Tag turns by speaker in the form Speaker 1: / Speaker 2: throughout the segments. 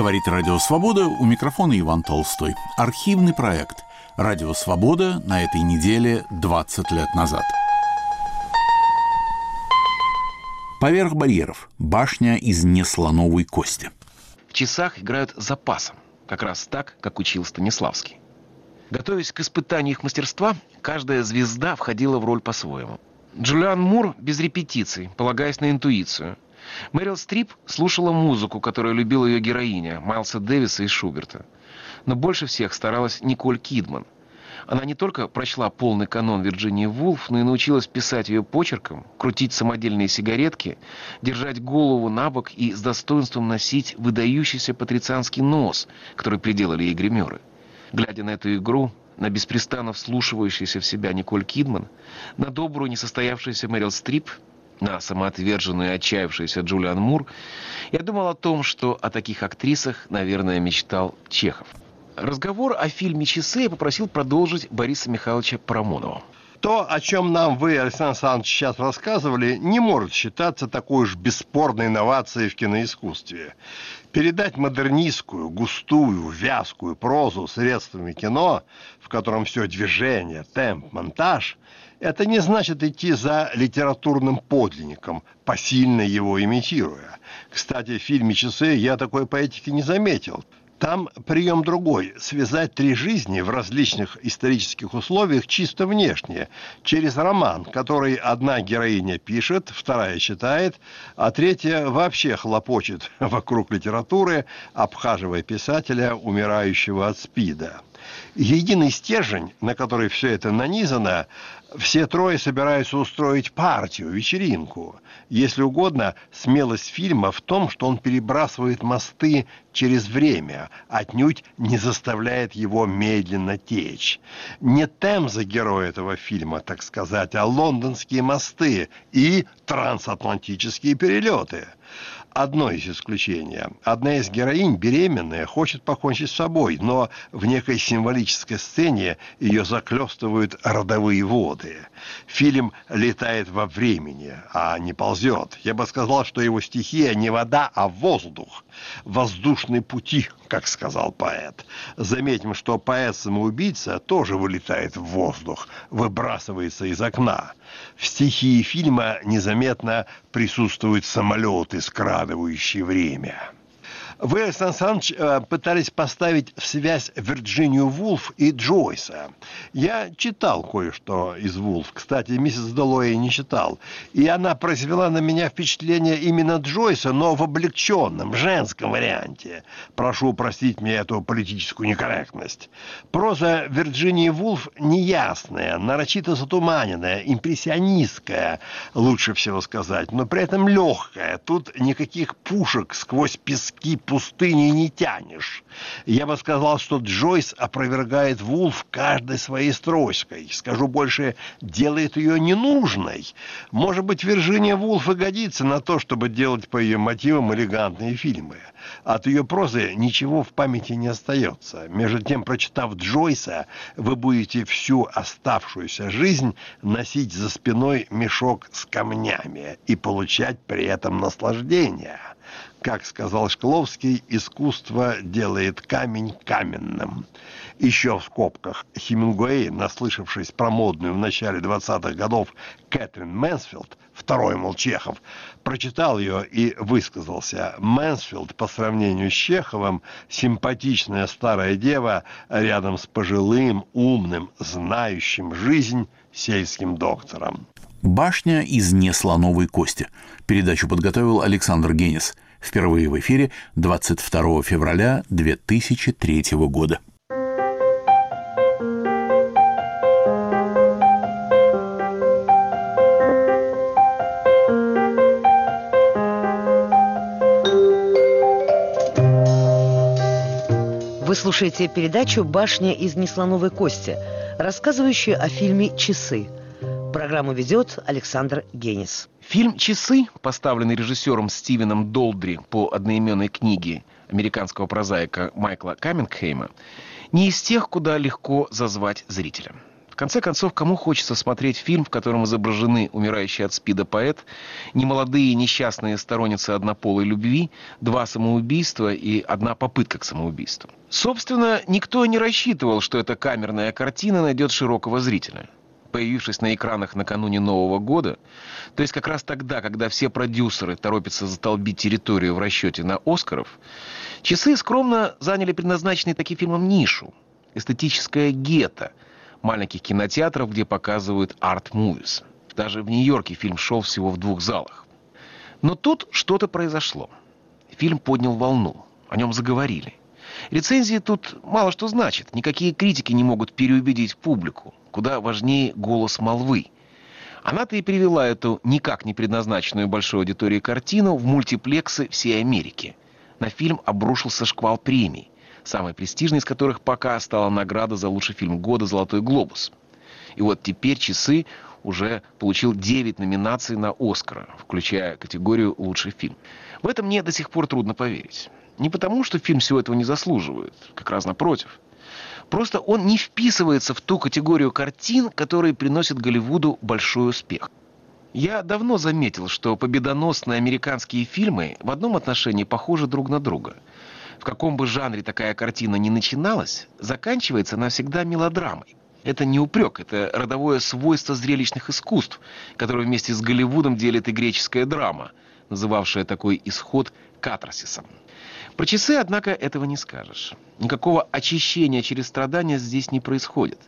Speaker 1: Говорит Радио Свобода, у микрофона Иван Толстой. Архивный проект «Радио Свобода» на этой неделе 20 лет назад. Поверх барьеров. Башня из неслоновой кости.
Speaker 2: В часах играют запасом. Как раз так, как учил Станиславский. Готовясь к испытанию их мастерства, каждая звезда входила в роль по-своему. Джулиан Мур без репетиций, полагаясь на интуицию. Мэрил Стрип слушала музыку, которую любила ее героиня, Майлса Дэвиса и Шуберта. Но больше всех старалась Николь Кидман. Она не только прочла полный канон Вирджинии Вулф, но и научилась писать ее почерком, крутить самодельные сигаретки, держать голову на бок и с достоинством носить выдающийся патрицианский нос, который приделали ей гримеры. Глядя на эту игру, на беспрестанно вслушивающуюся в себя Николь Кидман, на добрую несостоявшуюся Мэрил Стрип, на самоотверженную и отчаявшуюся Джулиан Мур, я думал о том, что о таких актрисах, наверное, мечтал Чехов. Разговор о фильме «Часы» я попросил продолжить Бориса Михайловича Парамонова.
Speaker 3: То, о чем нам вы, Александр Александрович, сейчас рассказывали, не может считаться такой уж бесспорной инновацией в киноискусстве. Передать модернистскую, густую, вязкую прозу средствами кино, в котором все движение, темп, монтаж, это не значит идти за литературным подлинником, посильно его имитируя. Кстати, в фильме «Часы» я такой поэтики не заметил – там прием другой – связать три жизни в различных исторических условиях чисто внешне, через роман, который одна героиня пишет, вторая читает, а третья вообще хлопочет вокруг литературы, обхаживая писателя, умирающего от СПИДа. Единый стержень, на который все это нанизано, все трое собираются устроить партию, вечеринку. Если угодно, смелость фильма в том, что он перебрасывает мосты через время, отнюдь не заставляет его медленно течь. Не Темза герой этого фильма, так сказать, а лондонские мосты и трансатлантические перелеты – одно из исключений. Одна из героинь, беременная, хочет покончить с собой, но в некой символической сцене ее заклестывают родовые воды. Фильм летает во времени, а не ползет. Я бы сказал, что его стихия не вода, а воздух. Воздушные пути, как сказал поэт. Заметим, что поэт-самоубийца тоже вылетает в воздух, выбрасывается из окна. В стихии фильма незаметно присутствуют самолеты, скрадывающие время. Вы, Александр Александрович, э, пытались поставить в связь Вирджинию Вулф и Джойса. Я читал кое-что из Вулф. Кстати, миссис Долоя не читал. И она произвела на меня впечатление именно Джойса, но в облегченном, женском варианте. Прошу простить мне эту политическую некорректность. Проза Вирджинии Вулф неясная, нарочито затуманенная, импрессионистская, лучше всего сказать, но при этом легкая. Тут никаких пушек сквозь пески пустыни не тянешь. Я бы сказал, что Джойс опровергает Вулф каждой своей строчкой. Скажу больше, делает ее ненужной. Может быть, Виржиния Вулф и годится на то, чтобы делать по ее мотивам элегантные фильмы. От ее прозы ничего в памяти не остается. Между тем, прочитав Джойса, вы будете всю оставшуюся жизнь носить за спиной мешок с камнями и получать при этом наслаждение. Как сказал Шкловский, искусство делает камень каменным. Еще в скобках Хемингуэй, наслышавшись про модную в начале 20-х годов Кэтрин Мэнсфилд, второй, мол, Чехов, прочитал ее и высказался. Мэнсфилд по сравнению с Чеховым симпатичная старая дева рядом с пожилым, умным, знающим жизнь сельским доктором.
Speaker 1: «Башня из неслоновой кости». Передачу подготовил Александр Генис – Впервые в эфире 22 февраля 2003 года.
Speaker 4: Вы слушаете передачу «Башня из неслоновой кости», рассказывающую о фильме «Часы». Программу ведет Александр Генис.
Speaker 2: Фильм «Часы», поставленный режиссером Стивеном Долдри по одноименной книге американского прозаика Майкла Каммингхейма, не из тех, куда легко зазвать зрителя. В конце концов, кому хочется смотреть фильм, в котором изображены умирающий от спида поэт, немолодые несчастные сторонницы однополой любви, два самоубийства и одна попытка к самоубийству? Собственно, никто не рассчитывал, что эта камерная картина найдет широкого зрителя. Появившись на экранах накануне Нового года, то есть как раз тогда, когда все продюсеры торопятся затолбить территорию в расчете на «Оскаров», часы скромно заняли предназначенный таким фильмом нишу – эстетическое гетто – маленьких кинотеатров, где показывают арт-мувис. Даже в Нью-Йорке фильм шел всего в двух залах. Но тут что-то произошло. Фильм поднял волну. О нем заговорили. Рецензии тут мало что значит. Никакие критики не могут переубедить публику. Куда важнее голос молвы. Она-то и привела эту никак не предназначенную большой аудитории картину в мультиплексы всей Америки. На фильм обрушился шквал премий самой престижной из которых пока стала награда за лучший фильм года «Золотой глобус». И вот теперь «Часы» уже получил 9 номинаций на «Оскара», включая категорию «Лучший фильм». В этом мне до сих пор трудно поверить. Не потому, что фильм всего этого не заслуживает, как раз напротив. Просто он не вписывается в ту категорию картин, которые приносят Голливуду большой успех. Я давно заметил, что победоносные американские фильмы в одном отношении похожи друг на друга – в каком бы жанре такая картина ни начиналась, заканчивается навсегда мелодрамой. Это не упрек, это родовое свойство зрелищных искусств, которое вместе с Голливудом делит и греческая драма, называвшая такой исход катарсисом. Про часы, однако, этого не скажешь. Никакого очищения через страдания здесь не происходит.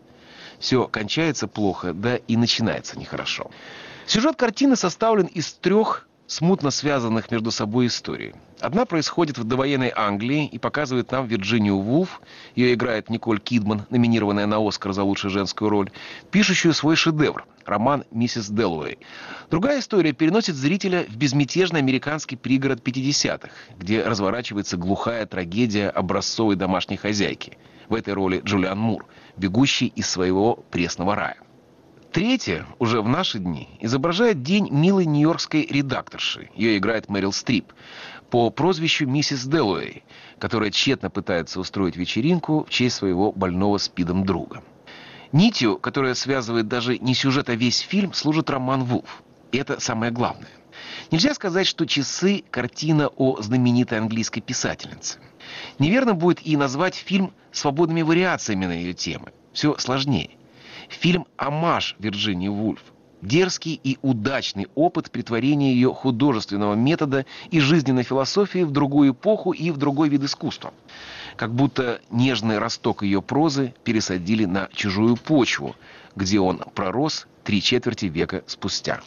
Speaker 2: Все кончается плохо, да и начинается нехорошо. Сюжет картины составлен из трех смутно связанных между собой историй. Одна происходит в довоенной Англии и показывает нам Вирджинию Вулф, ее играет Николь Кидман, номинированная на Оскар за лучшую женскую роль, пишущую свой шедевр, роман «Миссис Делуэй». Другая история переносит зрителя в безмятежный американский пригород 50-х, где разворачивается глухая трагедия образцовой домашней хозяйки. В этой роли Джулиан Мур, бегущий из своего пресного рая. Третья, уже в наши дни, изображает день милой нью-йоркской редакторши. Ее играет Мэрил Стрип по прозвищу миссис Делуэй, которая тщетно пытается устроить вечеринку в честь своего больного спидом друга. Нитью, которая связывает даже не сюжет, а весь фильм, служит роман Вулф. И это самое главное. Нельзя сказать, что «Часы» — картина о знаменитой английской писательнице. Неверно будет и назвать фильм свободными вариациями на ее темы. Все сложнее. Фильм «Амаш» Вирджинии Вульф. Дерзкий и удачный опыт притворения ее художественного метода и жизненной философии в другую эпоху и в другой вид искусства. Как будто нежный росток ее прозы пересадили на чужую почву, где он пророс три четверти века спустя.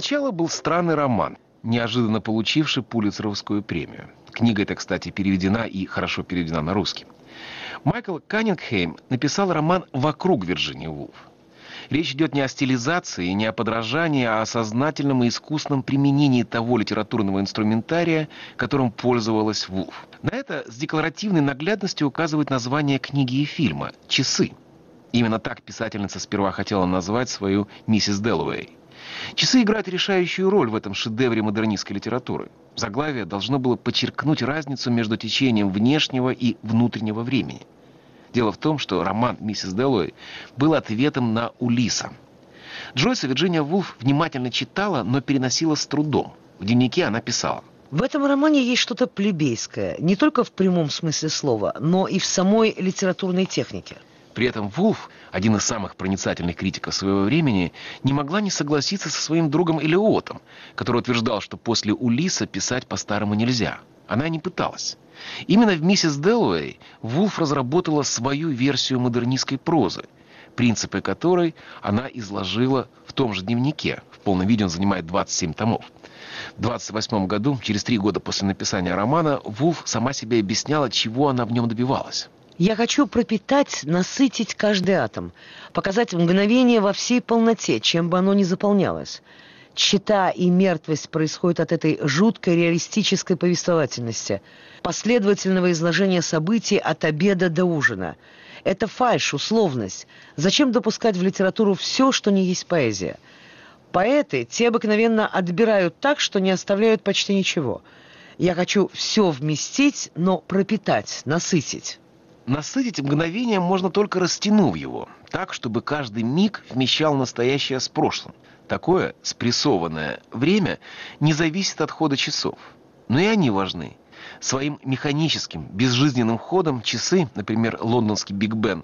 Speaker 2: Сначала был странный роман, неожиданно получивший Пулитцеровскую премию. Книга эта, кстати, переведена и хорошо переведена на русский. Майкл Каннингхейм написал роман «Вокруг Вирджинии Вулф». Речь идет не о стилизации, не о подражании, а о сознательном и искусном применении того литературного инструментария, которым пользовалась Вулф. На это с декларативной наглядностью указывает название книги и фильма «Часы». Именно так писательница сперва хотела назвать свою «Миссис Делуэй». Часы играют решающую роль в этом шедевре модернистской литературы. Заглавие должно было подчеркнуть разницу между течением внешнего и внутреннего времени. Дело в том, что роман «Миссис Делуэй» был ответом на Улиса. Джойса Вирджиния Вулф внимательно читала, но переносила с трудом. В дневнике она писала.
Speaker 4: В этом романе есть что-то плебейское, не только в прямом смысле слова, но и в самой литературной технике –
Speaker 2: при этом Вулф, один из самых проницательных критиков своего времени, не могла не согласиться со своим другом Элиотом, который утверждал, что после Улиса писать по-старому нельзя. Она не пыталась. Именно в «Миссис Делуэй» Вулф разработала свою версию модернистской прозы, принципы которой она изложила в том же дневнике. В полном виде он занимает 27 томов. В 28 году, через три года после написания романа, Вулф сама себе объясняла, чего она в нем добивалась.
Speaker 4: Я хочу пропитать, насытить каждый атом, показать мгновение во всей полноте, чем бы оно ни заполнялось. Чита и мертвость происходят от этой жуткой реалистической повествовательности, последовательного изложения событий от обеда до ужина. Это фальшь, условность. Зачем допускать в литературу все, что не есть поэзия? Поэты, те обыкновенно отбирают так, что не оставляют почти ничего. Я хочу все вместить, но пропитать, насытить.
Speaker 2: Насытить мгновение можно только растянув его, так, чтобы каждый миг вмещал настоящее с прошлым. Такое спрессованное время не зависит от хода часов. Но и они важны. Своим механическим, безжизненным ходом часы, например, лондонский Биг Бен,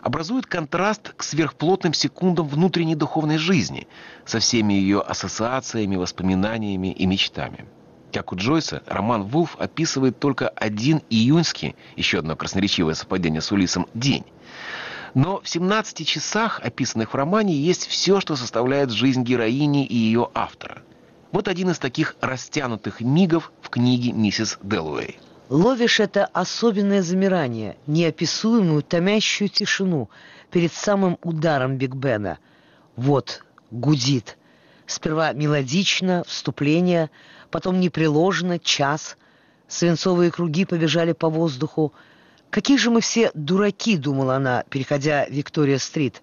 Speaker 2: образуют контраст к сверхплотным секундам внутренней духовной жизни со всеми ее ассоциациями, воспоминаниями и мечтами. Как у Джойса, роман «Вулф» описывает только один июньский, еще одно красноречивое совпадение с Улисом, день. Но в 17 часах, описанных в романе, есть все, что составляет жизнь героини и ее автора. Вот один из таких растянутых мигов в книге миссис Делуэй.
Speaker 4: Ловишь это особенное замирание, неописуемую томящую тишину перед самым ударом Биг Бена. Вот, гудит. Сперва мелодично, вступление, потом непреложно, час. Свинцовые круги побежали по воздуху. «Какие же мы все дураки!» — думала она, переходя Виктория-стрит.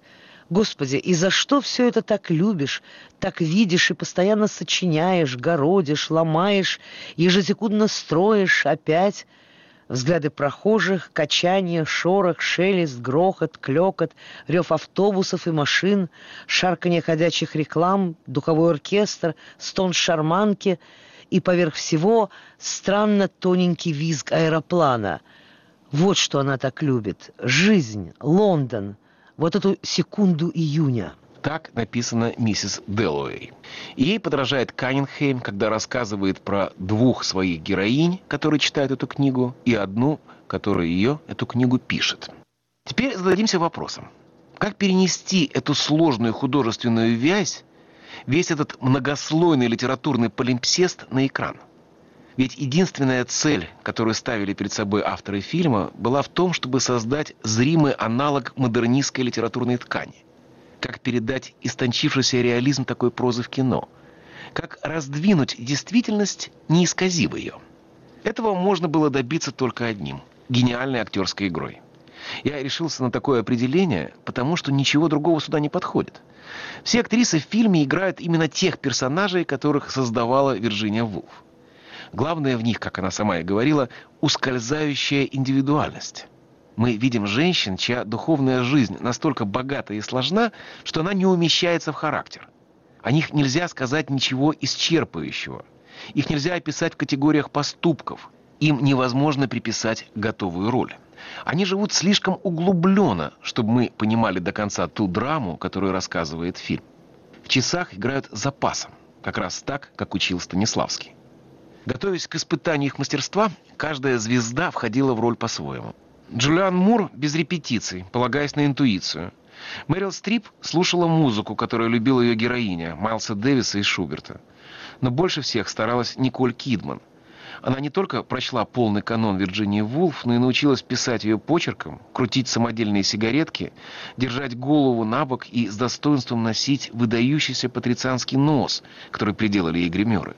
Speaker 4: «Господи, и за что все это так любишь, так видишь и постоянно сочиняешь, городишь, ломаешь, ежесекундно строишь опять?» Взгляды прохожих, качание, шорох, шелест, грохот, клекот, рев автобусов и машин, шарканье ходячих реклам, духовой оркестр, стон шарманки и поверх всего странно тоненький визг аэроплана — вот что она так любит. Жизнь, Лондон, вот эту секунду июня.
Speaker 2: Так написано «Миссис Дэллоуэй». ей подражает Каннингхейм, когда рассказывает про двух своих героинь, которые читают эту книгу, и одну, которая ее, эту книгу, пишет. Теперь зададимся вопросом. Как перенести эту сложную художественную вязь, весь этот многослойный литературный полимпсест на экран – ведь единственная цель, которую ставили перед собой авторы фильма, была в том, чтобы создать зримый аналог модернистской литературной ткани. Как передать истончившийся реализм такой прозы в кино. Как раздвинуть действительность, не исказив ее. Этого можно было добиться только одним – гениальной актерской игрой. Я решился на такое определение, потому что ничего другого сюда не подходит. Все актрисы в фильме играют именно тех персонажей, которых создавала Вирджиния Вулф. Главное в них, как она сама и говорила, ускользающая индивидуальность. Мы видим женщин, чья духовная жизнь настолько богата и сложна, что она не умещается в характер. О них нельзя сказать ничего исчерпывающего. Их нельзя описать в категориях поступков. Им невозможно приписать готовую роль. Они живут слишком углубленно, чтобы мы понимали до конца ту драму, которую рассказывает фильм. В часах играют запасом, как раз так, как учил Станиславский. Готовясь к испытанию их мастерства, каждая звезда входила в роль по-своему. Джулиан Мур без репетиций, полагаясь на интуицию. Мэрил Стрип слушала музыку, которую любила ее героиня, Майлса Дэвиса и Шуберта. Но больше всех старалась Николь Кидман. Она не только прочла полный канон Вирджинии Вулф, но и научилась писать ее почерком, крутить самодельные сигаретки, держать голову на бок и с достоинством носить выдающийся патрицианский нос, который приделали ей гримеры.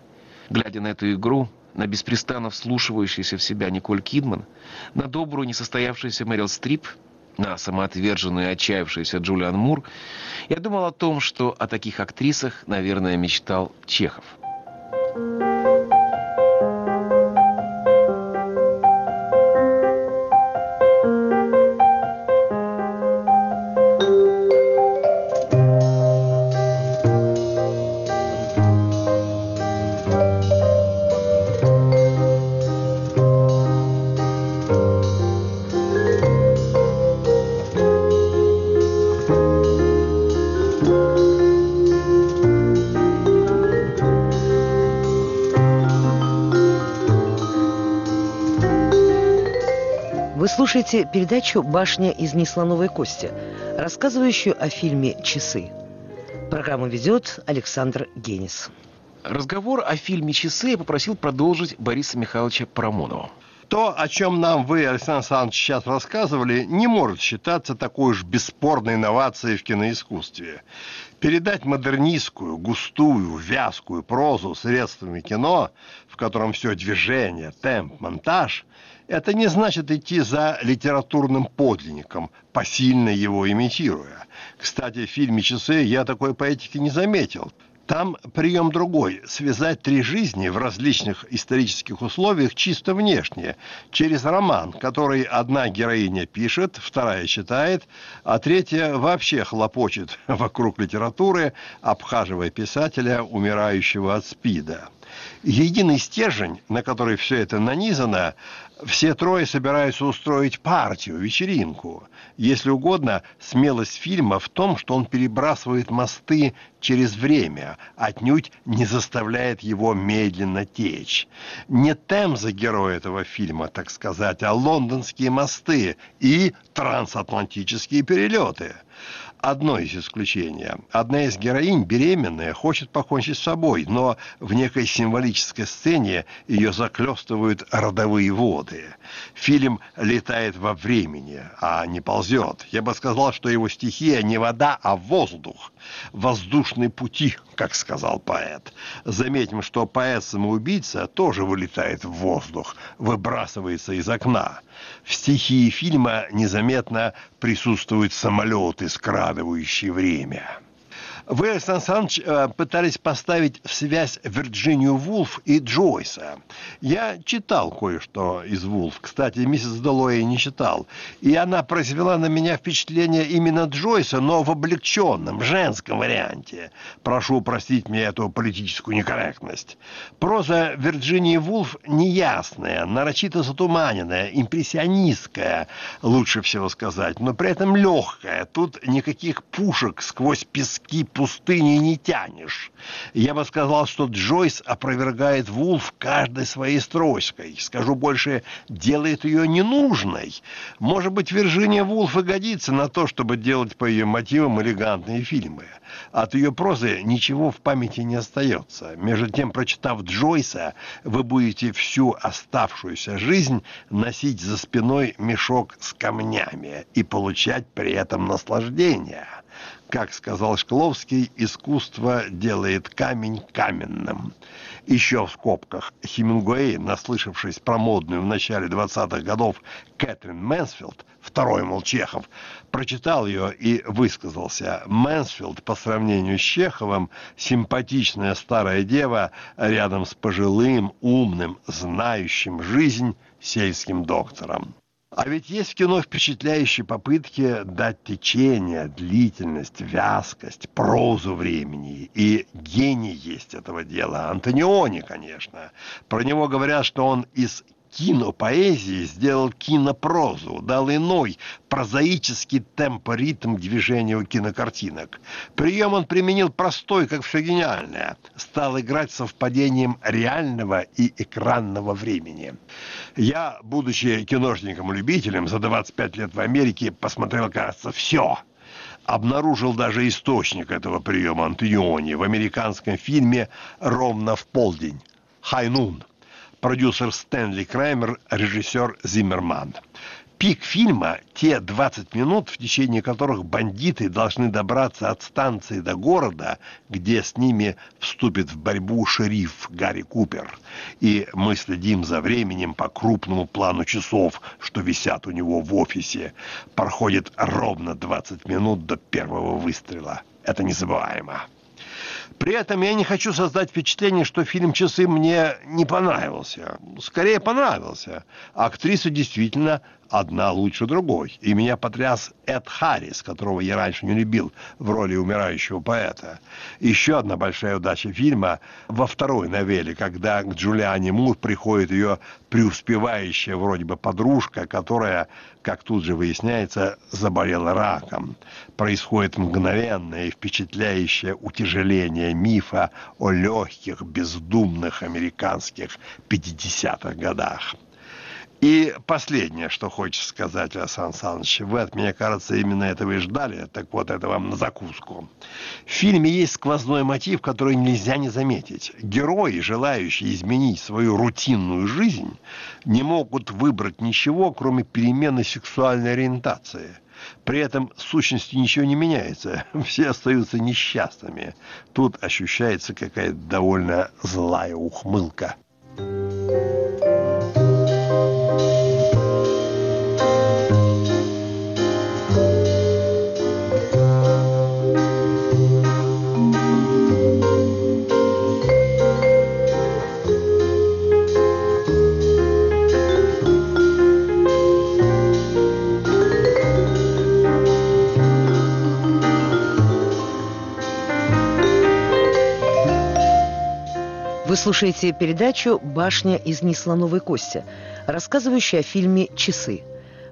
Speaker 2: Глядя на эту игру, на беспрестанно вслушивающуюся в себя Николь Кидман, на добрую несостоявшуюся Мэрил Стрип, на самоотверженную и отчаявшуюся Джулиан Мур, я думал о том, что о таких актрисах, наверное, мечтал Чехов.
Speaker 4: Слушаете передачу «Башня из неслоновой кости», рассказывающую о фильме «Часы». Программу ведет Александр Генис.
Speaker 2: Разговор о фильме «Часы» я попросил продолжить Бориса Михайловича Парамонова.
Speaker 3: То, о чем нам вы, Александр Александрович, сейчас рассказывали, не может считаться такой уж бесспорной инновацией в киноискусстве. Передать модернистскую, густую, вязкую прозу средствами кино, в котором все движение, темп, монтаж, это не значит идти за литературным подлинником, посильно его имитируя. Кстати, в фильме «Часы» я такой поэтики не заметил. Там прием другой – связать три жизни в различных исторических условиях чисто внешне, через роман, который одна героиня пишет, вторая читает, а третья вообще хлопочет вокруг литературы, обхаживая писателя, умирающего от СПИДа. Единый стержень, на который все это нанизано, все трое собираются устроить партию, вечеринку. Если угодно, смелость фильма в том, что он перебрасывает мосты через время, отнюдь не заставляет его медленно течь. Не Темза герой этого фильма, так сказать, а лондонские мосты и трансатлантические перелеты – одно из исключений. Одна из героинь, беременная, хочет покончить с собой, но в некой символической сцене ее заклестывают родовые воды. Фильм летает во времени, а не ползет. Я бы сказал, что его стихия не вода, а воздух. Воздушные пути, как сказал поэт. Заметим, что поэт-самоубийца тоже вылетает в воздух, выбрасывается из окна. В стихии фильма незаметно присутствуют самолеты, скрадывающие время. Вы, Александр Александрович, э, пытались поставить в связь Вирджинию Вулф и Джойса. Я читал кое-что из Вулф. Кстати, миссис Доллои не читал. И она произвела на меня впечатление именно Джойса, но в облегченном, женском варианте. Прошу простить мне эту политическую некорректность. Проза Вирджинии Вулф неясная, нарочито затуманенная, импрессионистская, лучше всего сказать, но при этом легкая. Тут никаких пушек сквозь пески пустыни не тянешь. Я бы сказал, что Джойс опровергает Вулф каждой своей строчкой. Скажу больше, делает ее ненужной. Может быть, Виржиния Вулф и годится на то, чтобы делать по ее мотивам элегантные фильмы. От ее прозы ничего в памяти не остается. Между тем, прочитав Джойса, вы будете всю оставшуюся жизнь носить за спиной мешок с камнями и получать при этом наслаждение. Как сказал Шкловский, искусство делает камень каменным. Еще в скобках Хемингуэй, наслышавшись про модную в начале 20-х годов Кэтрин Мэнсфилд, второй, мол, Чехов, прочитал ее и высказался. Мэнсфилд по сравнению с Чеховым симпатичная старая дева рядом с пожилым, умным, знающим жизнь сельским доктором. А ведь есть в кино впечатляющие попытки дать течение, длительность, вязкость, прозу времени. И гений есть этого дела. Антониони, конечно. Про него говорят, что он из кинопоэзии сделал кинопрозу, дал иной прозаический темпоритм движению кинокартинок. Прием он применил простой, как все гениальное. Стал играть совпадением реального и экранного времени. Я, будучи киношником-любителем, за 25 лет в Америке посмотрел, кажется, все – обнаружил даже источник этого приема Антониони в американском фильме «Ровно в полдень» «Хайнун» продюсер Стэнли Краймер, режиссер Зиммерман. Пик фильма – те 20 минут, в течение которых бандиты должны добраться от станции до города, где с ними вступит в борьбу шериф Гарри Купер. И мы следим за временем по крупному плану часов, что висят у него в офисе. Проходит ровно 20 минут до первого выстрела. Это незабываемо. При этом я не хочу создать впечатление, что фильм «Часы» мне не понравился. Скорее понравился. Актриса действительно одна лучше другой. И меня потряс Эд Харрис, которого я раньше не любил в роли умирающего поэта. Еще одна большая удача фильма во второй новелле, когда к Джулиане Мур приходит ее преуспевающая вроде бы подружка, которая, как тут же выясняется, заболела раком. Происходит мгновенное и впечатляющее утяжеление мифа о легких, бездумных американских 50-х годах. И последнее, что хочется сказать, Александр Александрович, вы от меня, кажется, именно этого и ждали, так вот это вам на закуску. В фильме есть сквозной мотив, который нельзя не заметить. Герои, желающие изменить свою рутинную жизнь, не могут выбрать ничего, кроме перемены сексуальной ориентации. При этом сущности ничего не меняется, все остаются несчастными. Тут ощущается какая-то довольно злая ухмылка.
Speaker 4: Вы слушаете передачу «Башня из неслоновой кости», рассказывающая о фильме «Часы».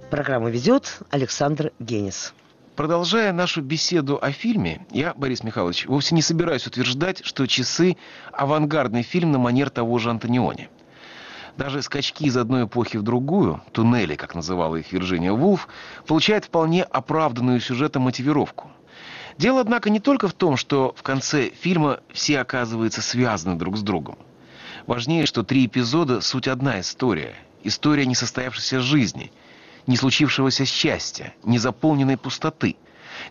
Speaker 4: Программу ведет Александр Генис.
Speaker 2: Продолжая нашу беседу о фильме, я, Борис Михайлович, вовсе не собираюсь утверждать, что «Часы» — авангардный фильм на манер того же Антониони. Даже скачки из одной эпохи в другую, туннели, как называла их Вирджиния Вулф, получают вполне оправданную сюжетом мотивировку – Дело, однако, не только в том, что в конце фильма все оказываются связаны друг с другом. Важнее, что три эпизода – суть одна история. История несостоявшейся жизни, не случившегося счастья, незаполненной пустоты.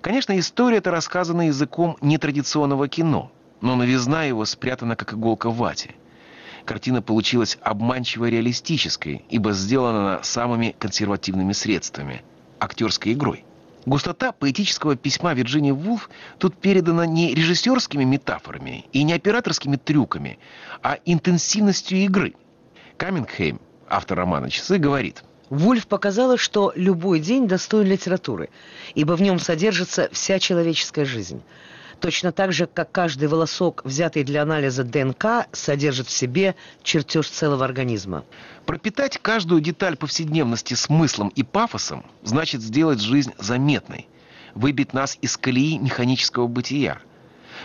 Speaker 2: Конечно, история эта рассказана языком нетрадиционного кино, но новизна его спрятана как иголка в вате. Картина получилась обманчиво реалистической, ибо сделана самыми консервативными средствами – актерской игрой. Густота поэтического письма Вирджинии Вулф тут передана не режиссерскими метафорами и не операторскими трюками, а интенсивностью игры. Камингхейм, автор романа «Часы», говорит –
Speaker 4: Вульф показала, что любой день достоин литературы, ибо в нем содержится вся человеческая жизнь – точно так же, как каждый волосок, взятый для анализа ДНК, содержит в себе чертеж целого организма.
Speaker 2: Пропитать каждую деталь повседневности смыслом и пафосом значит сделать жизнь заметной, выбить нас из колеи механического бытия,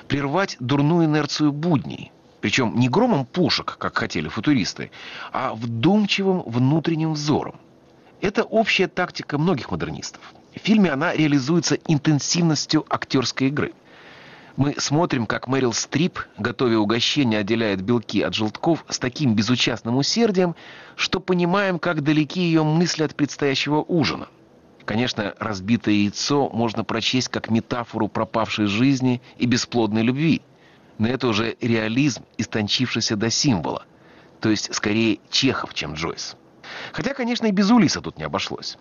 Speaker 2: прервать дурную инерцию будней, причем не громом пушек, как хотели футуристы, а вдумчивым внутренним взором. Это общая тактика многих модернистов. В фильме она реализуется интенсивностью актерской игры – мы смотрим, как Мэрил Стрип, готовя угощение, отделяет белки от желтков с таким безучастным усердием, что понимаем, как далеки ее мысли от предстоящего ужина. Конечно, разбитое яйцо можно прочесть как метафору пропавшей жизни и бесплодной любви. Но это уже реализм, истончившийся до символа. То есть, скорее, Чехов, чем Джойс. Хотя, конечно, и без Улиса тут не обошлось.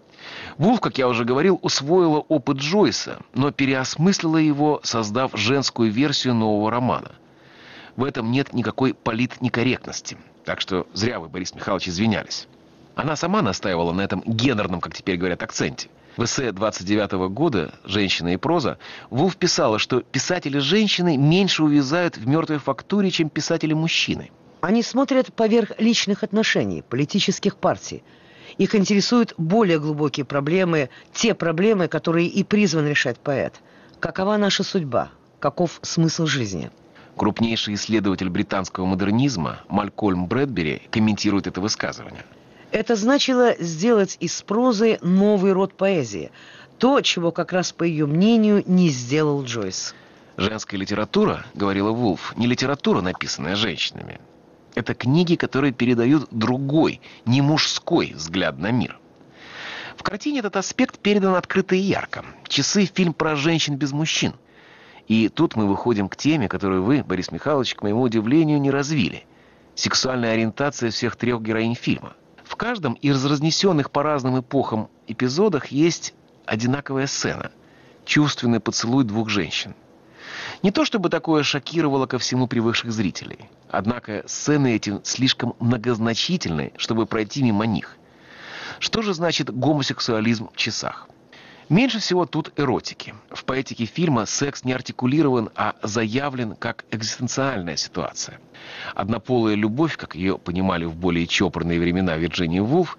Speaker 2: Вулф, как я уже говорил, усвоила опыт Джойса, но переосмыслила его, создав женскую версию нового романа. В этом нет никакой политнекорректности. Так что зря вы, Борис Михайлович, извинялись. Она сама настаивала на этом гендерном, как теперь говорят, акценте. В эссе 29 -го года «Женщина и проза» Вулф писала, что писатели-женщины меньше увязают в мертвой фактуре, чем писатели-мужчины.
Speaker 4: Они смотрят поверх личных отношений, политических партий. Их интересуют более глубокие проблемы, те проблемы, которые и призван решать поэт. Какова наша судьба? Каков смысл жизни?
Speaker 2: Крупнейший исследователь британского модернизма Малькольм Брэдбери комментирует это высказывание.
Speaker 4: Это значило сделать из прозы новый род поэзии. То, чего как раз, по ее мнению, не сделал Джойс.
Speaker 2: Женская литература, говорила Вулф, не литература, написанная женщинами. Это книги, которые передают другой, не мужской взгляд на мир. В картине этот аспект передан открыто и ярко. «Часы» — фильм про женщин без мужчин. И тут мы выходим к теме, которую вы, Борис Михайлович, к моему удивлению, не развили. Сексуальная ориентация всех трех героинь фильма. В каждом из разнесенных по разным эпохам эпизодах есть одинаковая сцена. Чувственный поцелуй двух женщин. Не то чтобы такое шокировало ко всему привыкших зрителей. Однако сцены эти слишком многозначительны, чтобы пройти мимо них. Что же значит гомосексуализм в часах? Меньше всего тут эротики. В поэтике фильма секс не артикулирован, а заявлен как экзистенциальная ситуация. Однополая любовь, как ее понимали в более чопорные времена Вирджинии Вулф,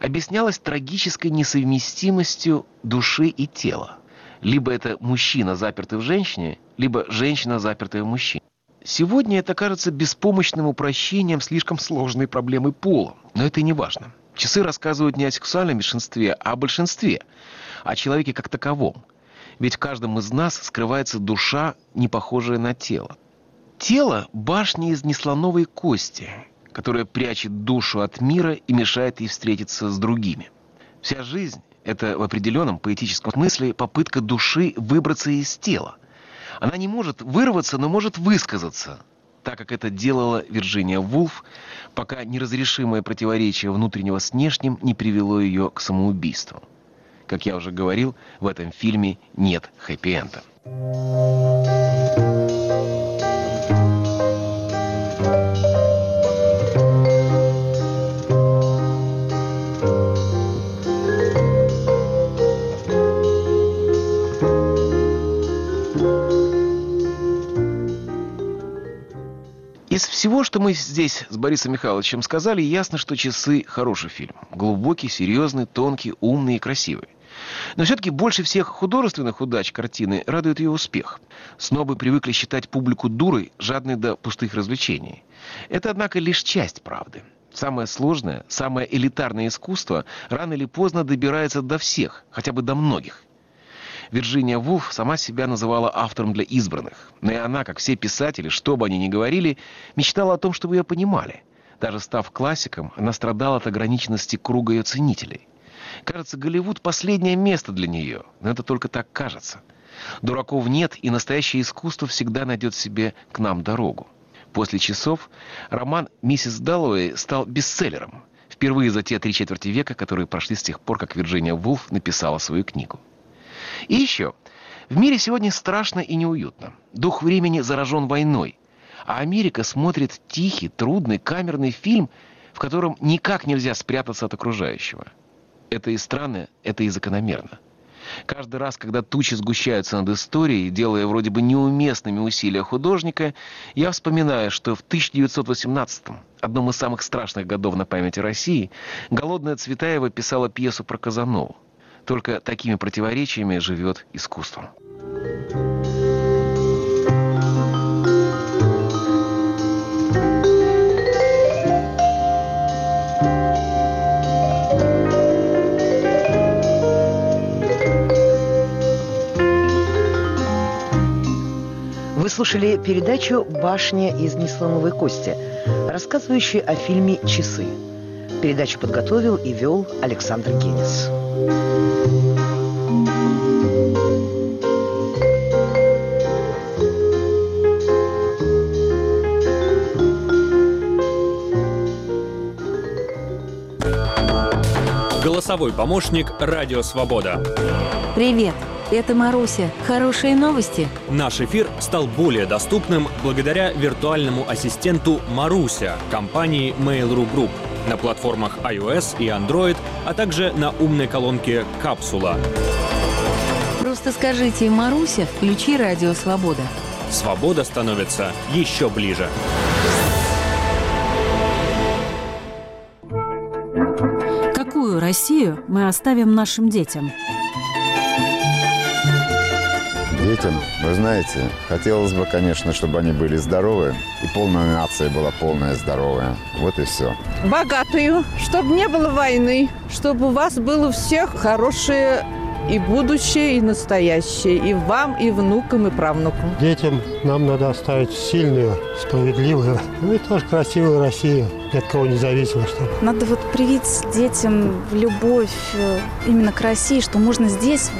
Speaker 2: объяснялась трагической несовместимостью души и тела. Либо это мужчина, запертый в женщине, либо женщина, запертая в мужчине. Сегодня это кажется беспомощным упрощением слишком сложной проблемы пола, но это не важно. Часы рассказывают не о сексуальном меньшинстве, а о большинстве, о человеке как таковом. Ведь в каждом из нас скрывается душа, не похожая на тело. Тело – башня из неслоновой кости, которая прячет душу от мира и мешает ей встретиться с другими. Вся жизнь – это в определенном поэтическом смысле попытка души выбраться из тела. Она не может вырваться, но может высказаться, так как это делала Вирджиния Вулф, пока неразрешимое противоречие внутреннего с внешним не привело ее к самоубийству. Как я уже говорил, в этом фильме нет хэппи-энда. Из всего, что мы здесь с Борисом Михайловичем сказали, ясно, что «Часы» — хороший фильм. Глубокий, серьезный, тонкий, умный и красивый. Но все-таки больше всех художественных удач картины радует ее успех. Снобы привыкли считать публику дурой, жадной до пустых развлечений. Это, однако, лишь часть правды. Самое сложное, самое элитарное искусство рано или поздно добирается до всех, хотя бы до многих – Вирджиния Вулф сама себя называла автором для избранных. Но и она, как все писатели, что бы они ни говорили, мечтала о том, чтобы ее понимали. Даже став классиком, она страдала от ограниченности круга ее ценителей. Кажется, Голливуд — последнее место для нее, но это только так кажется. Дураков нет, и настоящее искусство всегда найдет себе к нам дорогу. После часов роман «Миссис Даллоуэй» стал бестселлером. Впервые за те три четверти века, которые прошли с тех пор, как Вирджиния Вулф написала свою книгу. И еще. В мире сегодня страшно и неуютно. Дух времени заражен войной. А Америка смотрит тихий, трудный, камерный фильм, в котором никак нельзя спрятаться от окружающего. Это и странно, это и закономерно. Каждый раз, когда тучи сгущаются над историей, делая вроде бы неуместными усилия художника, я вспоминаю, что в 1918-м, одном из самых страшных годов на памяти России, Голодная Цветаева писала пьесу про Казанову. Только такими противоречиями живет искусство.
Speaker 4: Вы слушали передачу «Башня из неслоновой кости», рассказывающую о фильме «Часы». Передачу подготовил и вел Александр Генис.
Speaker 5: Голосовой помощник «Радио Свобода».
Speaker 6: Привет, это Маруся. Хорошие новости?
Speaker 5: Наш эфир стал более доступным благодаря виртуальному ассистенту «Маруся» компании Mail.ru Group на платформах iOS и Android, а также на умной колонке «Капсула».
Speaker 6: Просто скажите «Маруся, включи радио Свобода».
Speaker 5: Свобода становится еще ближе.
Speaker 7: Какую Россию мы оставим нашим детям?
Speaker 8: Детям, вы знаете, хотелось бы, конечно, чтобы они были здоровы, и полная нация была полная здоровая. Вот и все.
Speaker 9: Богатую, чтобы не было войны, чтобы у вас было у всех хорошее и будущее, и настоящее, и вам, и внукам, и правнукам.
Speaker 10: Детям нам надо оставить сильную, справедливую, ну и тоже красивую Россию, ни от кого не зависимо, чтобы.
Speaker 11: Надо вот привить детям любовь э, именно к России, что можно здесь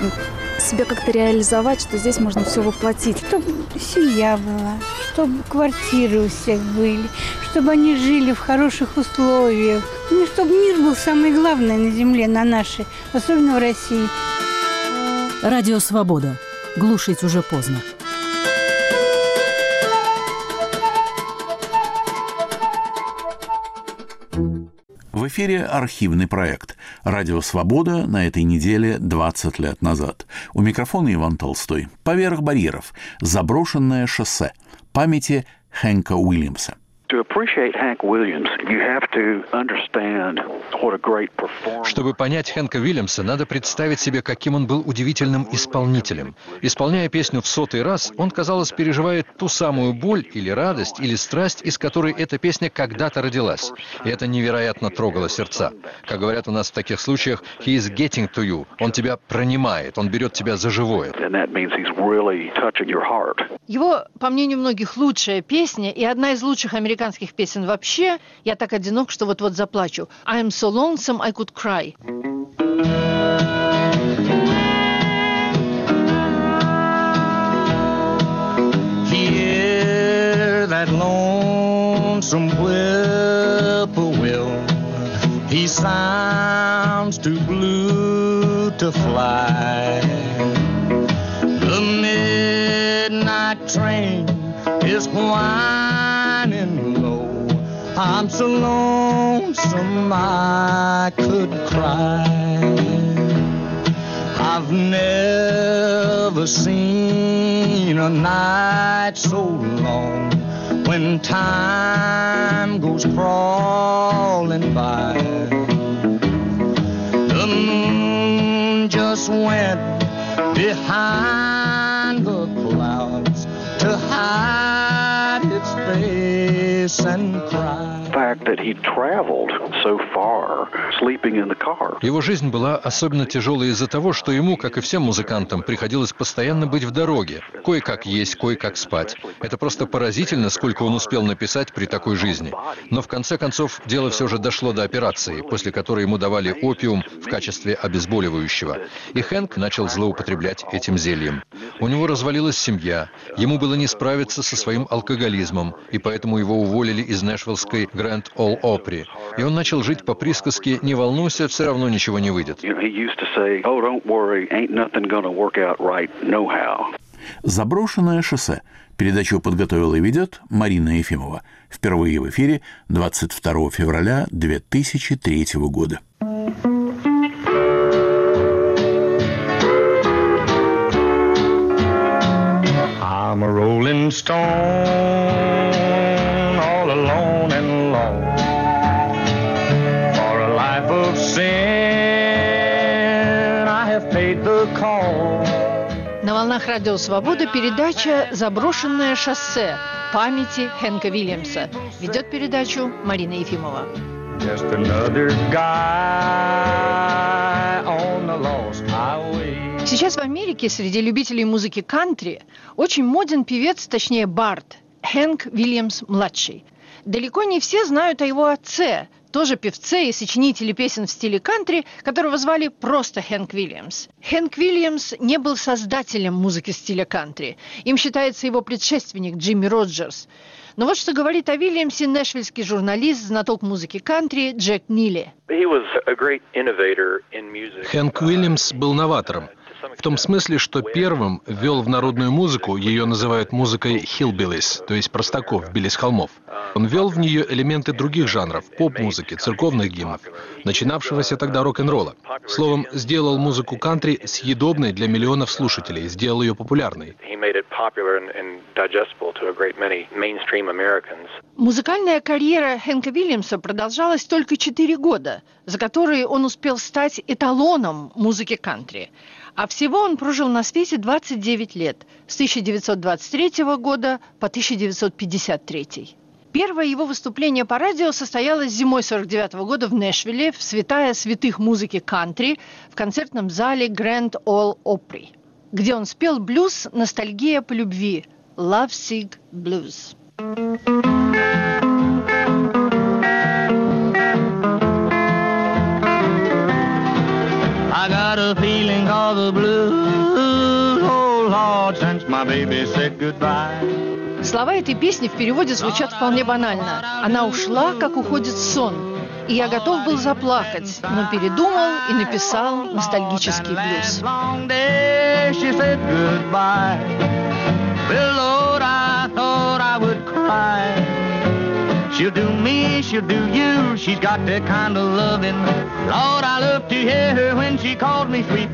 Speaker 11: себя как-то реализовать, что здесь можно все воплотить.
Speaker 12: Чтобы семья была, чтобы квартиры у всех были, чтобы они жили в хороших условиях. Ну, чтобы мир был самое главное на земле, на нашей, особенно в России.
Speaker 7: Радио «Свобода». Глушить уже поздно.
Speaker 1: Эфире архивный проект «Радио Свобода» на этой неделе 20 лет назад. У микрофона Иван Толстой. Поверх барьеров. Заброшенное шоссе. Памяти Хэнка Уильямса.
Speaker 13: Чтобы понять Хэнка Уильямса, надо представить себе, каким он был удивительным исполнителем. Исполняя песню в сотый раз, он, казалось, переживает ту самую боль или радость, или страсть, из которой эта песня когда-то родилась. И это невероятно трогало сердца. Как говорят у нас в таких случаях, he is getting to you. Он тебя пронимает, он берет тебя за живое.
Speaker 14: Его, по мнению многих, лучшая песня и одна из лучших американских песен вообще «Я так одинок, что вот-вот заплачу». I'm so lonesome I could cry.
Speaker 15: Hear that lonesome whippoorwill. He sounds too blue to fly. The midnight train is whining. I'm so lonesome I could cry. I've never seen a night so long when time goes crawling by. The moon just went behind the clouds to hide its face and.
Speaker 16: Fact that he traveled
Speaker 13: Его жизнь была особенно тяжелой из-за того, что ему, как и всем музыкантам, приходилось постоянно быть в дороге. Кое-как есть, кое-как спать. Это просто поразительно, сколько он успел написать при такой жизни. Но в конце концов дело все же дошло до операции, после которой ему давали опиум в качестве обезболивающего. И Хэнк начал злоупотреблять этим зельем. У него развалилась семья, ему было не справиться со своим алкоголизмом, и поэтому его уволили из Нэшвиллской Гранд Ол Опри. И он начал жить по присказке «Не волнуйся, все равно ничего не выйдет».
Speaker 1: «Заброшенное шоссе». Передачу подготовила и ведет Марина Ефимова. Впервые в эфире 22 февраля 2003 года.
Speaker 15: I'm a rolling stone,
Speaker 14: волнах Радио Свобода передача «Заброшенное шоссе. Памяти Хэнка Вильямса». Ведет передачу Марина Ефимова. Сейчас в Америке среди любителей музыки кантри очень моден певец, точнее бард, Хэнк Вильямс-младший. Далеко не все знают о его отце, тоже певце и сочинителе песен в стиле кантри, которого звали просто Хэнк Вильямс. Хэнк Вильямс не был создателем музыки стиля кантри. Им считается его предшественник Джимми Роджерс. Но вот что говорит о Вильямсе нэшвильский журналист, знаток музыки кантри Джек Нилли.
Speaker 17: Хэнк Уильямс был новатором. В том смысле, что первым ввел в народную музыку, ее называют музыкой hillbillies, то есть простаков, билис холмов. Он ввел в нее элементы других жанров, поп-музыки, церковных гимнов, начинавшегося тогда рок-н-ролла. Словом, сделал музыку кантри съедобной для миллионов слушателей, сделал ее популярной.
Speaker 14: Музыкальная карьера Хэнка Вильямса продолжалась только 4 года, за которые он успел стать эталоном музыки кантри. А всего он прожил на свете 29 лет, с 1923 года по 1953. Первое его выступление по радио состоялось зимой 49 года в Нэшвилле в святая святых музыки кантри в концертном зале Grand Ole Opry, где он спел блюз «Ностальгия по любви» «Love Sick Blues».
Speaker 15: My baby said goodbye.
Speaker 14: Слова этой песни в переводе звучат вполне банально. Она ушла, как уходит сон. И я готов был заплакать, но передумал и написал ностальгический блюз.
Speaker 15: She'll do me, she'll do you. She's got that kind of loving. Lord, I love to hear her when she calls me sweet.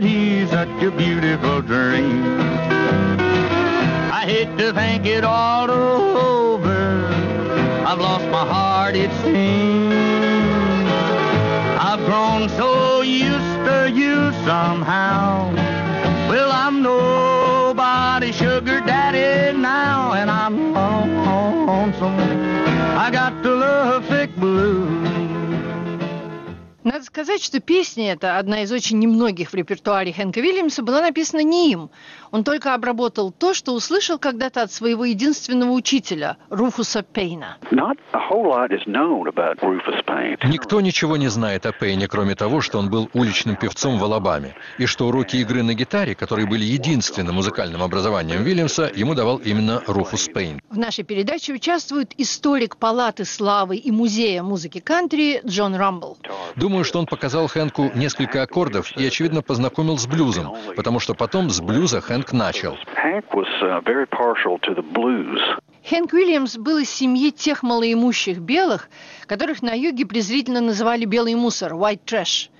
Speaker 15: reality's such a beautiful dream. I hate to think it all over. I've lost my heart, it seems. I've grown so used to you somehow. Well, I'm nobody's sugar daddy now, and I'm lonesome. I got the love sick blues.
Speaker 14: Надо сказать, что песня эта, одна из очень немногих в репертуаре Хэнка Вильямса, была написана не им. Он только обработал то, что услышал когда-то от своего единственного учителя, Руфуса Пейна.
Speaker 13: Никто ничего не знает о Пейне, кроме того, что он был уличным певцом в Алабаме, и что уроки игры на гитаре, которые были единственным музыкальным образованием Вильямса, ему давал именно Руфус Пейн.
Speaker 14: В нашей передаче участвует историк Палаты славы и Музея музыки кантри Джон Рамбл.
Speaker 13: Думаю, что он показал Хэнку несколько аккордов и, очевидно, познакомил с блюзом, потому что потом с блюза Хэнк начал.
Speaker 14: Хэнк Уильямс был из семьи тех малоимущих белых, которых на юге презрительно называли «белый мусор» – «white trash».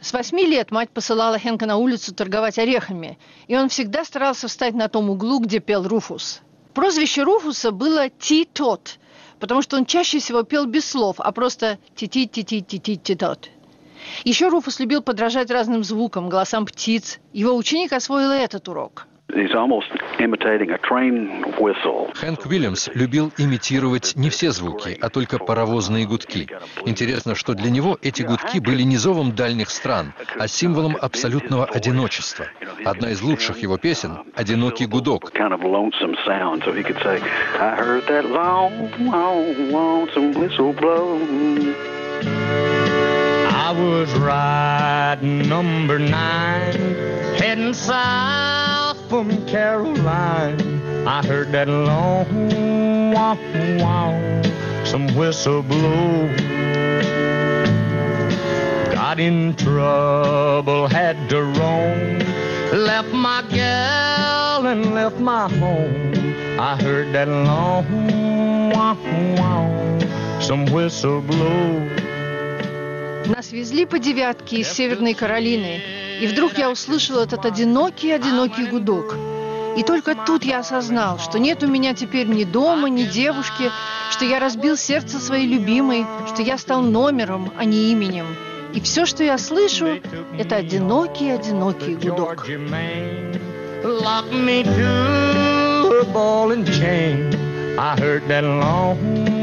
Speaker 14: С восьми лет мать посылала Хэнка на улицу торговать орехами, и он всегда старался встать на том углу, где пел Руфус. Прозвище Руфуса было «Ти-тот», потому что он чаще всего пел без слов, а просто «ти-ти-ти-ти-ти-ти-тот». Еще Руфус любил подражать разным звукам, голосам птиц. Его ученик освоил этот урок.
Speaker 13: Хэнк Уильямс любил имитировать не все звуки, а только паровозные гудки. Интересно, что для него эти гудки были не зовом дальних стран, а символом абсолютного одиночества. Одна из лучших его песен — «Одинокий гудок».
Speaker 15: I was riding number nine, heading south from Caroline. I heard that long wow wow, some whistle blow. Got in trouble, had to roam. Left my gal and left my home. I heard that long wow wow, some whistle blow.
Speaker 14: Нас везли по девятке из Северной Каролины, и вдруг я услышал этот одинокий-одинокий гудок. И только тут я осознал, что нет у меня теперь ни дома, ни девушки, что я разбил сердце своей любимой, что я стал номером, а не именем. И все, что я слышу, это одинокий-одинокий гудок.
Speaker 15: Lock me to a ball and chain. I heard that long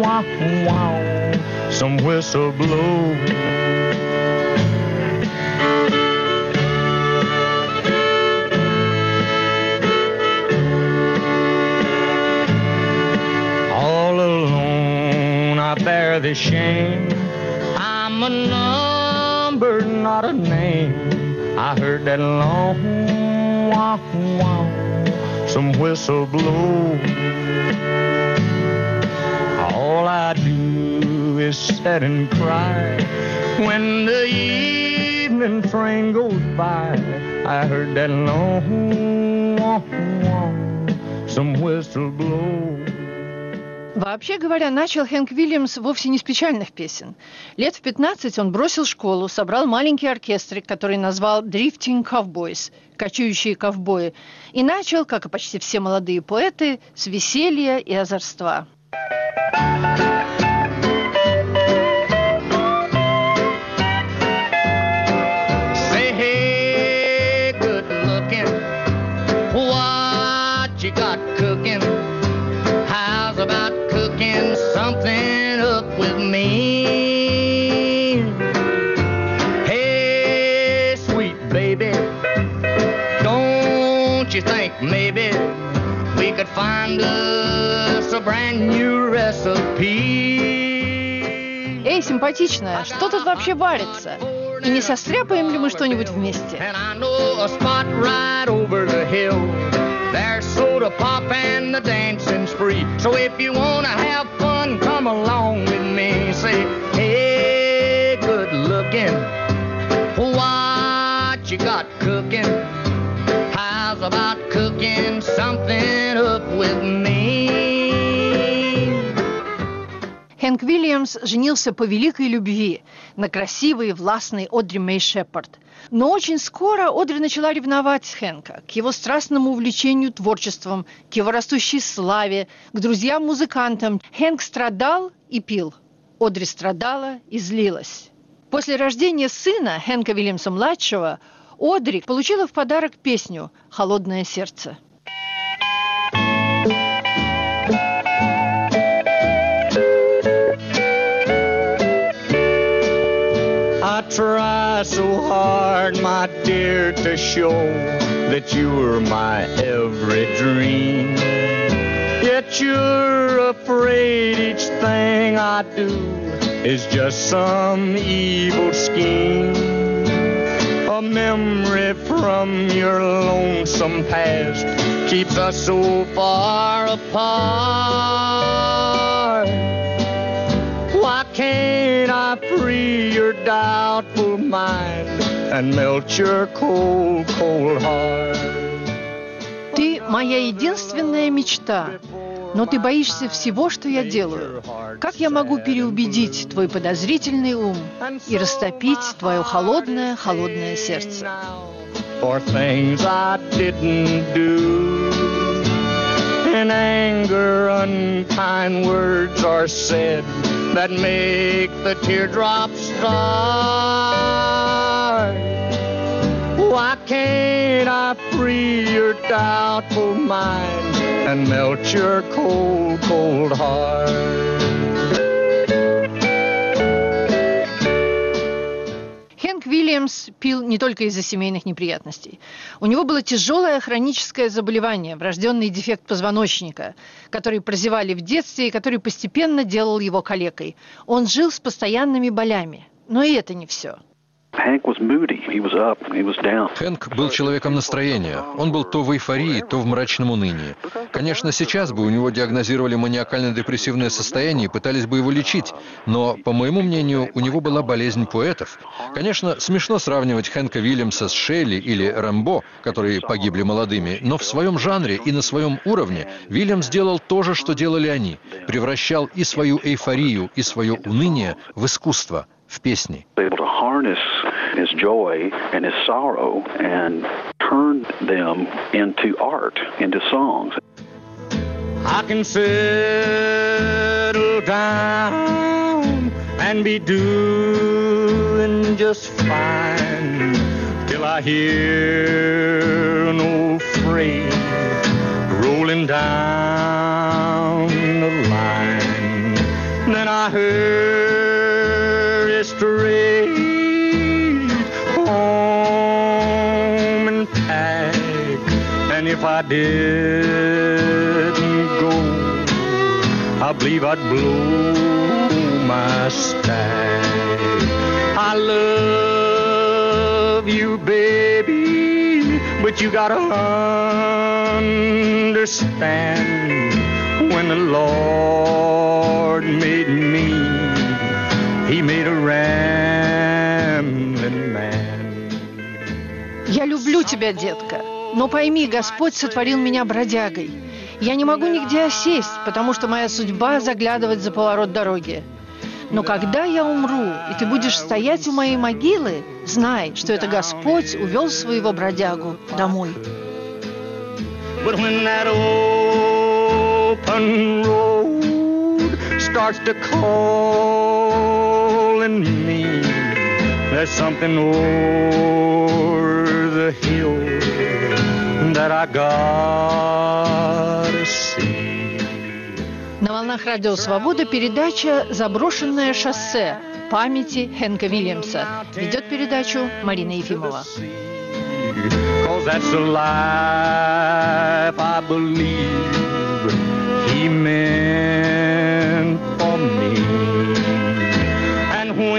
Speaker 15: wow wow, some whistle blow. All alone I bear the shame. I'm a number, not a name. I heard that long wow wow, some whistle blow. All I do is sit and cry when the evening train goes by. I heard that long wow wow, some whistle blow.
Speaker 14: Вообще говоря, начал Хэнк Вильямс вовсе не с печальных песен. Лет в 15 он бросил школу, собрал маленький оркестрик, который назвал «Drifting Cowboys» – «Кочующие ковбои», и начал, как и почти все молодые поэты, с веселья и озорства.
Speaker 15: Thank you.
Speaker 14: Симпатичная, что тут вообще варится? И не состряпаем ли мы что-нибудь вместе?
Speaker 15: There's soda pop and the dancing's free. So if you wanna have fun, come along with me. Say, hey, good looking, what you got cooking? How's about cooking something up with me?
Speaker 14: Хэнк Вильямс женился по великой любви на красивой и властной Одри Мэй Шепард. Но очень скоро Одри начала ревновать Хэнка к его страстному увлечению творчеством, к его растущей славе, к друзьям-музыкантам. Хэнк страдал и пил. Одри страдала и злилась. После рождения сына Хэнка Вильямса-младшего Одри получила в подарок песню «Холодное сердце».
Speaker 15: Try so hard, my dear, to show that you were my every dream. Yet you're afraid each thing I do is just some evil scheme. A memory from your lonesome past keeps us so far apart. Why can't I your doubtful mind and melt your cold, cold heart?
Speaker 14: Ты моя единственная мечта, но ты боишься всего, что я делаю. Как я могу переубедить твой подозрительный ум и растопить твое холодное, холодное сердце?
Speaker 15: For things I didn't do. In anger, unkind words are said that make the teardrops start. Why can't I free your doubtful mind and melt your cold, cold heart?
Speaker 14: Хэнк Вильямс пил не только из-за семейных неприятностей. У него было тяжелое хроническое заболевание, врожденный дефект позвоночника, который прозевали в детстве и который постепенно делал его калекой. Он жил с постоянными болями. Но и это не все.
Speaker 13: Хэнк был человеком настроения. Он был то в эйфории, то в мрачном унынии. Конечно, сейчас бы у него диагнозировали маниакально-депрессивное состояние и пытались бы его лечить, но, по моему мнению, у него была болезнь поэтов. Конечно, смешно сравнивать Хэнка Вильямса с Шелли или Рэмбо, которые погибли молодыми, но в своем жанре и на своем уровне Вильямс сделал то же, что делали они. Превращал и свою эйфорию, и свое уныние в искусство, в песни.
Speaker 16: His joy and his sorrow and turned them into art, into songs.
Speaker 15: I can settle down and be doing just fine till I hear an old freight rolling down the line. Then I hurry if I didn't go, I believe I'd blow my stack. I love you, baby, but you gotta understand when the Lord made me, He made a rambling man.
Speaker 14: Я люблю тебя, детка, Но пойми, Господь сотворил меня бродягой. Я не могу нигде осесть, потому что моя судьба заглядывать за поворот дороги. Но когда я умру, и ты будешь стоять у моей могилы, знай, что это Господь увел своего бродягу домой.
Speaker 15: Starts to call in me, there's something over the hill that I gotta see.
Speaker 14: На волнах Радио Свобода передача «Заброшенное шоссе» памяти Хэнка Вильямса. Ведет передачу Марина Ефимова.
Speaker 15: Cause that's the life I believe he meant for me. And when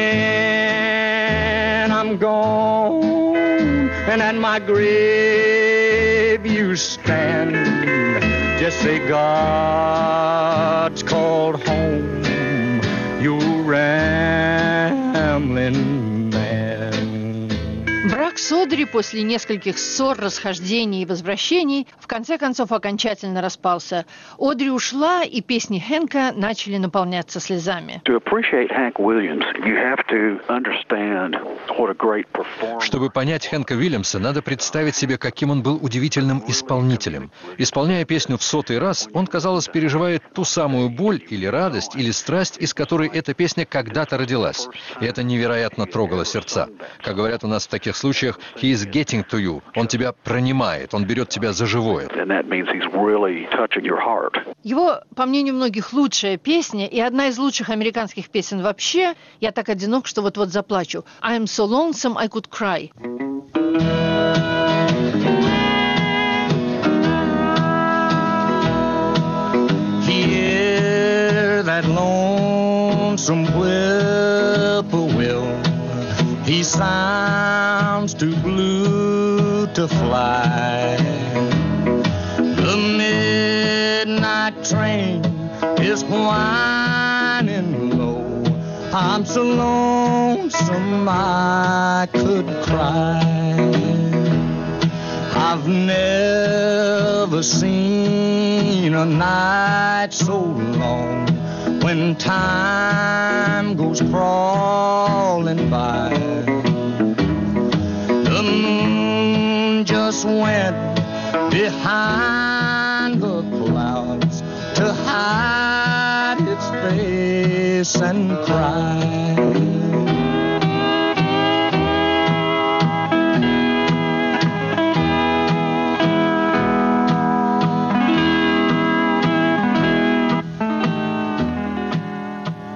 Speaker 15: I'm gone and at my grave just say God's called home,
Speaker 14: Одри после нескольких ссор, расхождений и возвращений в конце концов окончательно распался. Одри ушла, и песни Хэнка начали наполняться слезами.
Speaker 13: Чтобы понять Хэнка Уильямса, надо представить себе, каким он был удивительным исполнителем. Исполняя песню в сотый раз, он, казалось, переживает ту самую боль или радость, или страсть, из которой эта песня когда-то родилась. И это невероятно трогало сердца. Как говорят у нас в таких случаях, he is getting to you. Он тебя пронимает, он берет тебя за живое.
Speaker 14: Его, по мнению многих, лучшая песня и одна из лучших американских песен вообще «Я так одинок, что вот-вот заплачу» «I'm so lonesome I could cry».
Speaker 15: Hear that lonesome whippoorwill He sounds to fly. The midnight train is whining low. I'm so lonesome I could cry. I've never seen a night so long when time goes crawling by. Just went behind the clouds to hide its face and cry.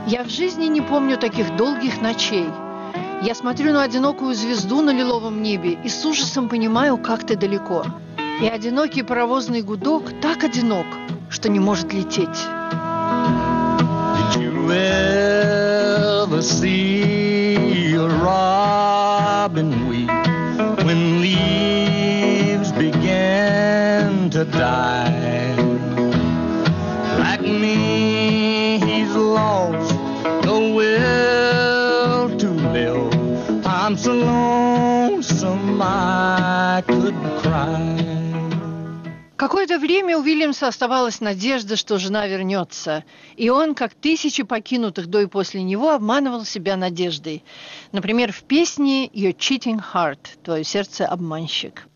Speaker 14: Я в жизни не помню таких долгих ночей. Я смотрю на одинокую звезду на лиловом небе и с ужасом понимаю, как ты далеко. И одинокий паровозный гудок так одинок, что не может лететь.
Speaker 15: Like me, he's lost So lonesome I could cry.
Speaker 14: Какое-то время у Уильямса оставалась надежда, что жена вернется. И он, как тысячи покинутых до и после него, обманывал себя надеждой. Например, в песне «Your cheating heart» – «Твое сердце обманщик».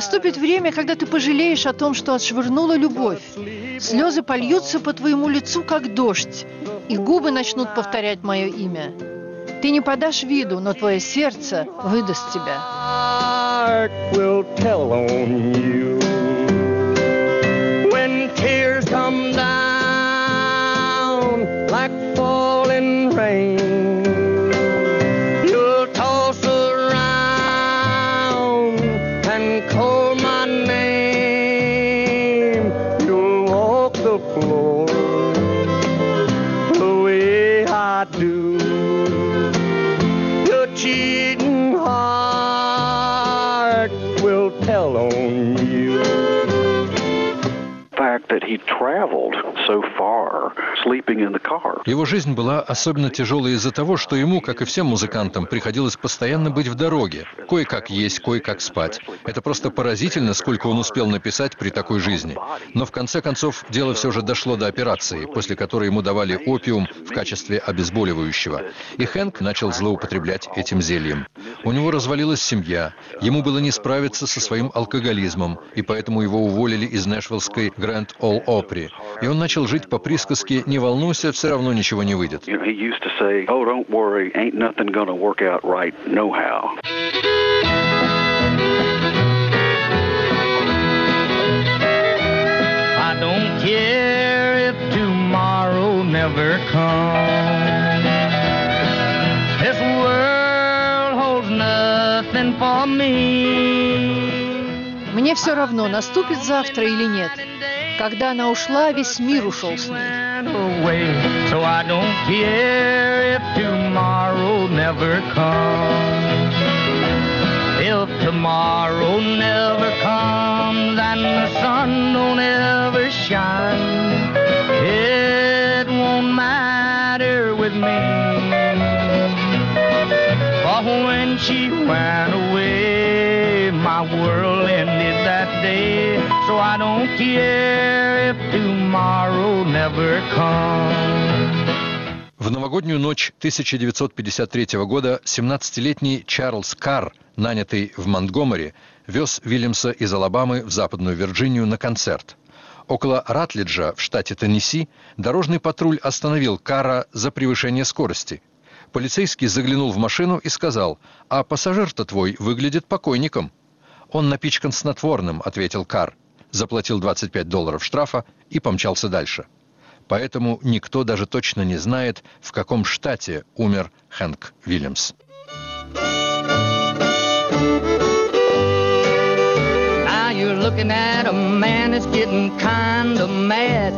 Speaker 14: Наступит время, когда ты пожалеешь о том, что отшвырнула любовь. Слезы польются по твоему лицу, как дождь, и губы начнут повторять мое имя. Ты не подашь виду, но твое сердце выдаст тебя.
Speaker 13: Его жизнь была особенно тяжелой из-за того, что ему, как и всем музыкантам, приходилось постоянно быть в дороге. Кое-как есть, кое-как спать. Это просто поразительно, сколько он успел написать при такой жизни. Но в конце концов дело все же дошло до операции, после которой ему давали опиум в качестве обезболивающего. И Хэнк начал злоупотреблять этим зельем. У него развалилась семья, ему было не справиться со своим алкоголизмом, и поэтому его уволили из Нэшвиллской Гранд Ол Опри. И он начал жить по присказке «Не волнуйся, все равно ничего не выйдет».
Speaker 16: You know, he used to say, "Oh, don't worry, ain't nothing gonna work out right, no how."
Speaker 15: I don't care if tomorrow never comes. This world holds nothing for me.
Speaker 14: Мне все равно, наступит завтра или нет. Когда она ушла, весь мир ушел с ней.
Speaker 15: So I don't care if tomorrow never comes. If tomorrow never comes and the sun don't ever shine, it won't matter with me. For when she went away, my world ended that day. So I don't care if tomorrow never comes.
Speaker 13: В новогоднюю ночь 1953 года 17-летний Чарльз Карр, нанятый в Монтгомери, вез Вильямса из Алабамы в Западную Вирджинию на концерт. Около Ратлиджа в штате Теннесси дорожный патруль остановил Карра за превышение скорости. Полицейский заглянул в машину и сказал, «А пассажир-то твой выглядит покойником». «Он напичкан снотворным», — ответил Карр, заплатил 25 долларов штрафа и помчался дальше. Поэтому никто даже точно не знает, в каком штате умер Хэнк Вильямс.
Speaker 15: Looking at a man that's getting kinda mad.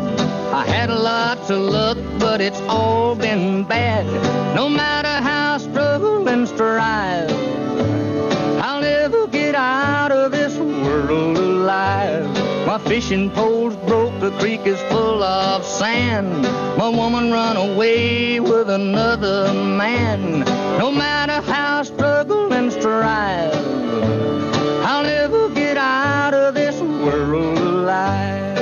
Speaker 15: I had lots of luck, but it's all been bad. No matter how struggle and strive, fishing pole's broke, the creek is full of sand. My woman run away with another man. No matter how I struggle and strive, I'll never get out of this world alive.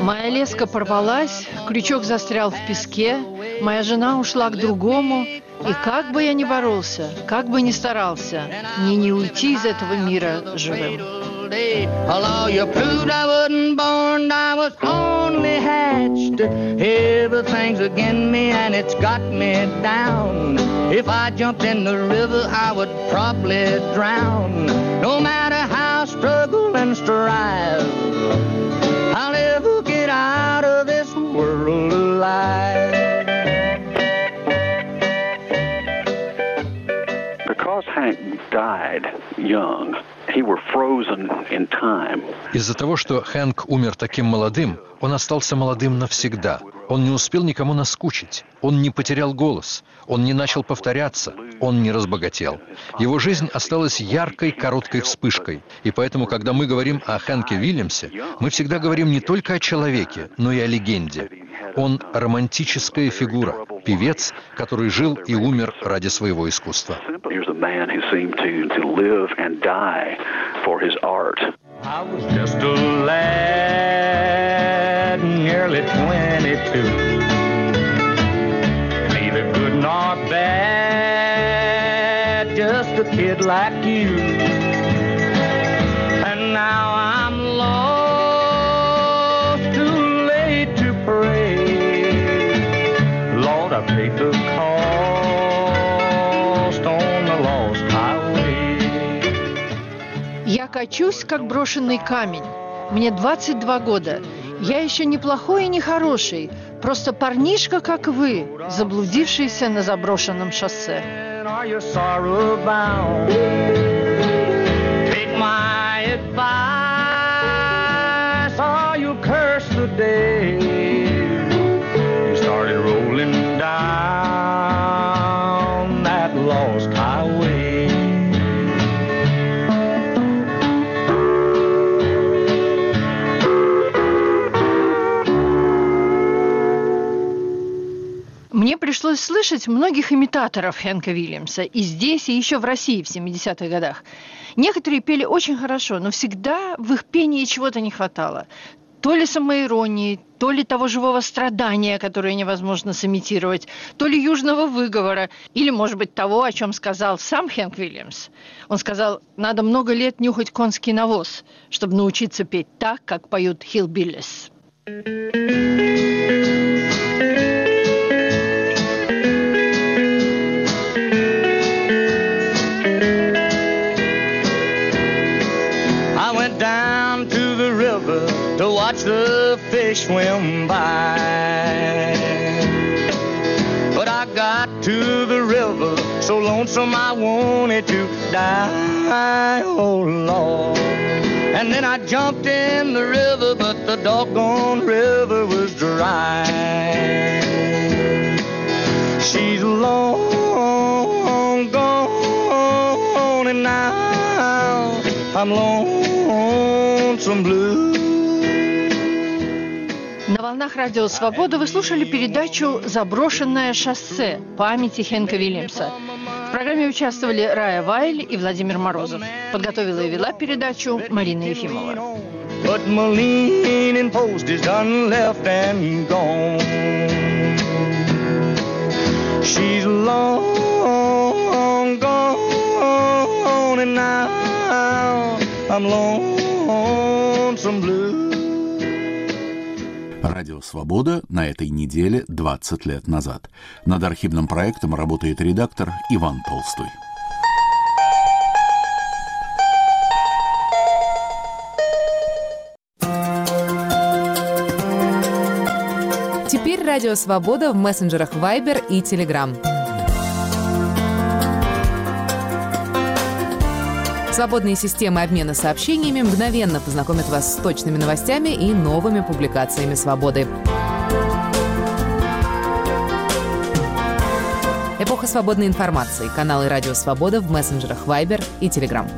Speaker 14: Моя леска порвалась, крючок застрял в песке, моя жена ушла к другому, и как бы я ни боролся, как бы ни старался, мне не уйти из этого мира живым.
Speaker 15: Day. You proved I wasn't born, I was only hatched. Everything's against me and it's got me down. If I jumped in the river, I would probably drown. No matter how I struggle and strive, I'll never get out of this world alive.
Speaker 16: Because Hank died young,
Speaker 13: Из-за того, что Хэнк умер таким молодым, он остался молодым навсегда. Он не успел никому наскучить. Он не потерял голос. Он не начал повторяться. Он не разбогател. Его жизнь осталась яркой, короткой вспышкой. И поэтому, когда мы говорим о Хэнке Вильямсе, мы всегда говорим не только о человеке, но и о легенде. Он романтическая фигура, певец, который жил и умер ради своего искусства.
Speaker 15: I was just a lad, nearly 22. Neither good nor bad, just a kid like you. And now I'm lost, too late to pray. Lord, I paid the cost on the lost highway.
Speaker 14: Я качусь, как брошенный камень. Мне 22 года. Я еще не плохой и не хороший. Просто парнишка, как вы, заблудившийся на заброшенном шоссе.
Speaker 15: Take my advice, or you curse the day
Speaker 14: пришлось слышать многих имитаторов Хэнка Вильямса и здесь, и еще в России в 70-х годах. Некоторые пели очень хорошо, но всегда в их пении чего-то не хватало. То ли самоиронии, то ли того живого страдания, которое невозможно сымитировать, то ли южного выговора, или, может быть, того, о чем сказал сам Хэнк Вильямс. Он сказал, надо много лет нюхать конский навоз, чтобы научиться петь так, как поют hillbillies.
Speaker 15: I watch the fish swim by. But I got to the river so lonesome I wanted to die. Oh Lord. And then I jumped in the river, but the doggone river was dry. She's long gone, and now I'm lonesome blue.
Speaker 14: На волнах Радио Свобода вы слушали передачу «Заброшенное шоссе. Памяти Хенка Вильямса». В программе участвовали Рая Вайль и Владимир Морозов. Подготовила и вела передачу Марина Ефимова.
Speaker 15: But.
Speaker 1: Радио «Свобода» на этой неделе 20 лет назад. Над архивным проектом работает редактор Иван Толстой.
Speaker 18: Теперь Радио Свобода в мессенджерах Viber и Telegram. Свободные системы обмена сообщениями мгновенно познакомят вас с точными новостями и новыми публикациями «Свободы». Эпоха свободной информации. Каналы «Радио Свобода» в мессенджерах Viber и Telegram.